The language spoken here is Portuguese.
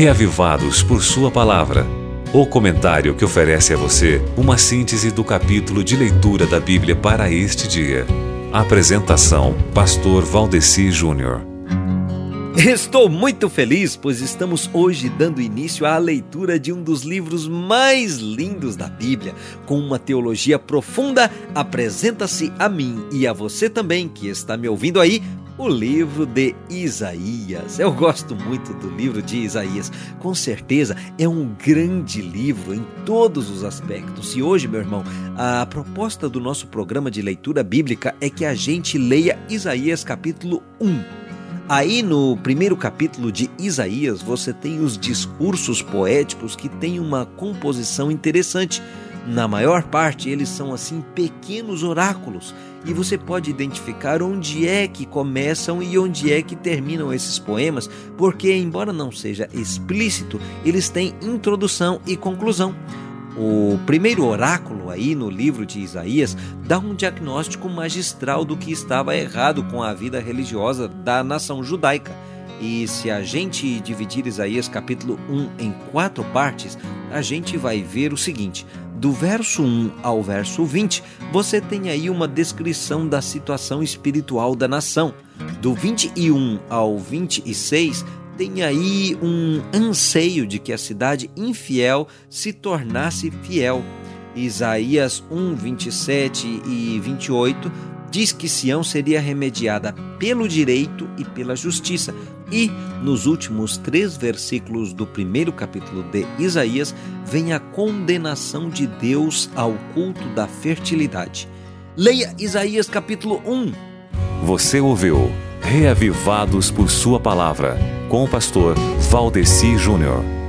reavivados por Sua palavra. O comentário que oferece a você uma síntese do capítulo de leitura da Bíblia para este dia. Apresentação: Pastor Valdeci Júnior. Estou muito feliz, pois estamos hoje dando início à leitura de um dos livros mais lindos da Bíblia. Com uma teologia profunda, apresenta-se a mim e a você também que está me ouvindo aí o livro de Isaías. Eu gosto muito do livro de Isaías. Com certeza é um grande livro em todos os aspectos. E hoje, meu irmão, a proposta do nosso programa de leitura bíblica é que a gente leia Isaías capítulo 1 Aí no primeiro capítulo de Isaías você tem os discursos poéticos que têm uma composição interessante. Na maior parte eles são assim pequenos oráculos e você pode identificar onde é que começam e onde é que terminam esses poemas, porque embora não seja explícito, eles têm introdução e conclusão. O primeiro oráculo aí no livro de Isaías dá um diagnóstico magistral do que estava errado com a vida religiosa da nação judaica. E se a gente dividir Isaías capítulo 1 em quatro partes, a gente vai ver o seguinte: do verso 1 ao verso 20, você tem aí uma descrição da situação espiritual da nação. Do 21 ao 26, tem aí um anseio de que a cidade infiel se tornasse fiel. Isaías 1, 27 e 28 diz que Sião seria remediada pelo direito e pela justiça. E nos últimos três versículos do primeiro capítulo de Isaías vem a condenação de Deus ao culto da fertilidade. Leia Isaías capítulo 1. Você ouviu Reavivados por Sua Palavra com o pastor Valdeci Júnior.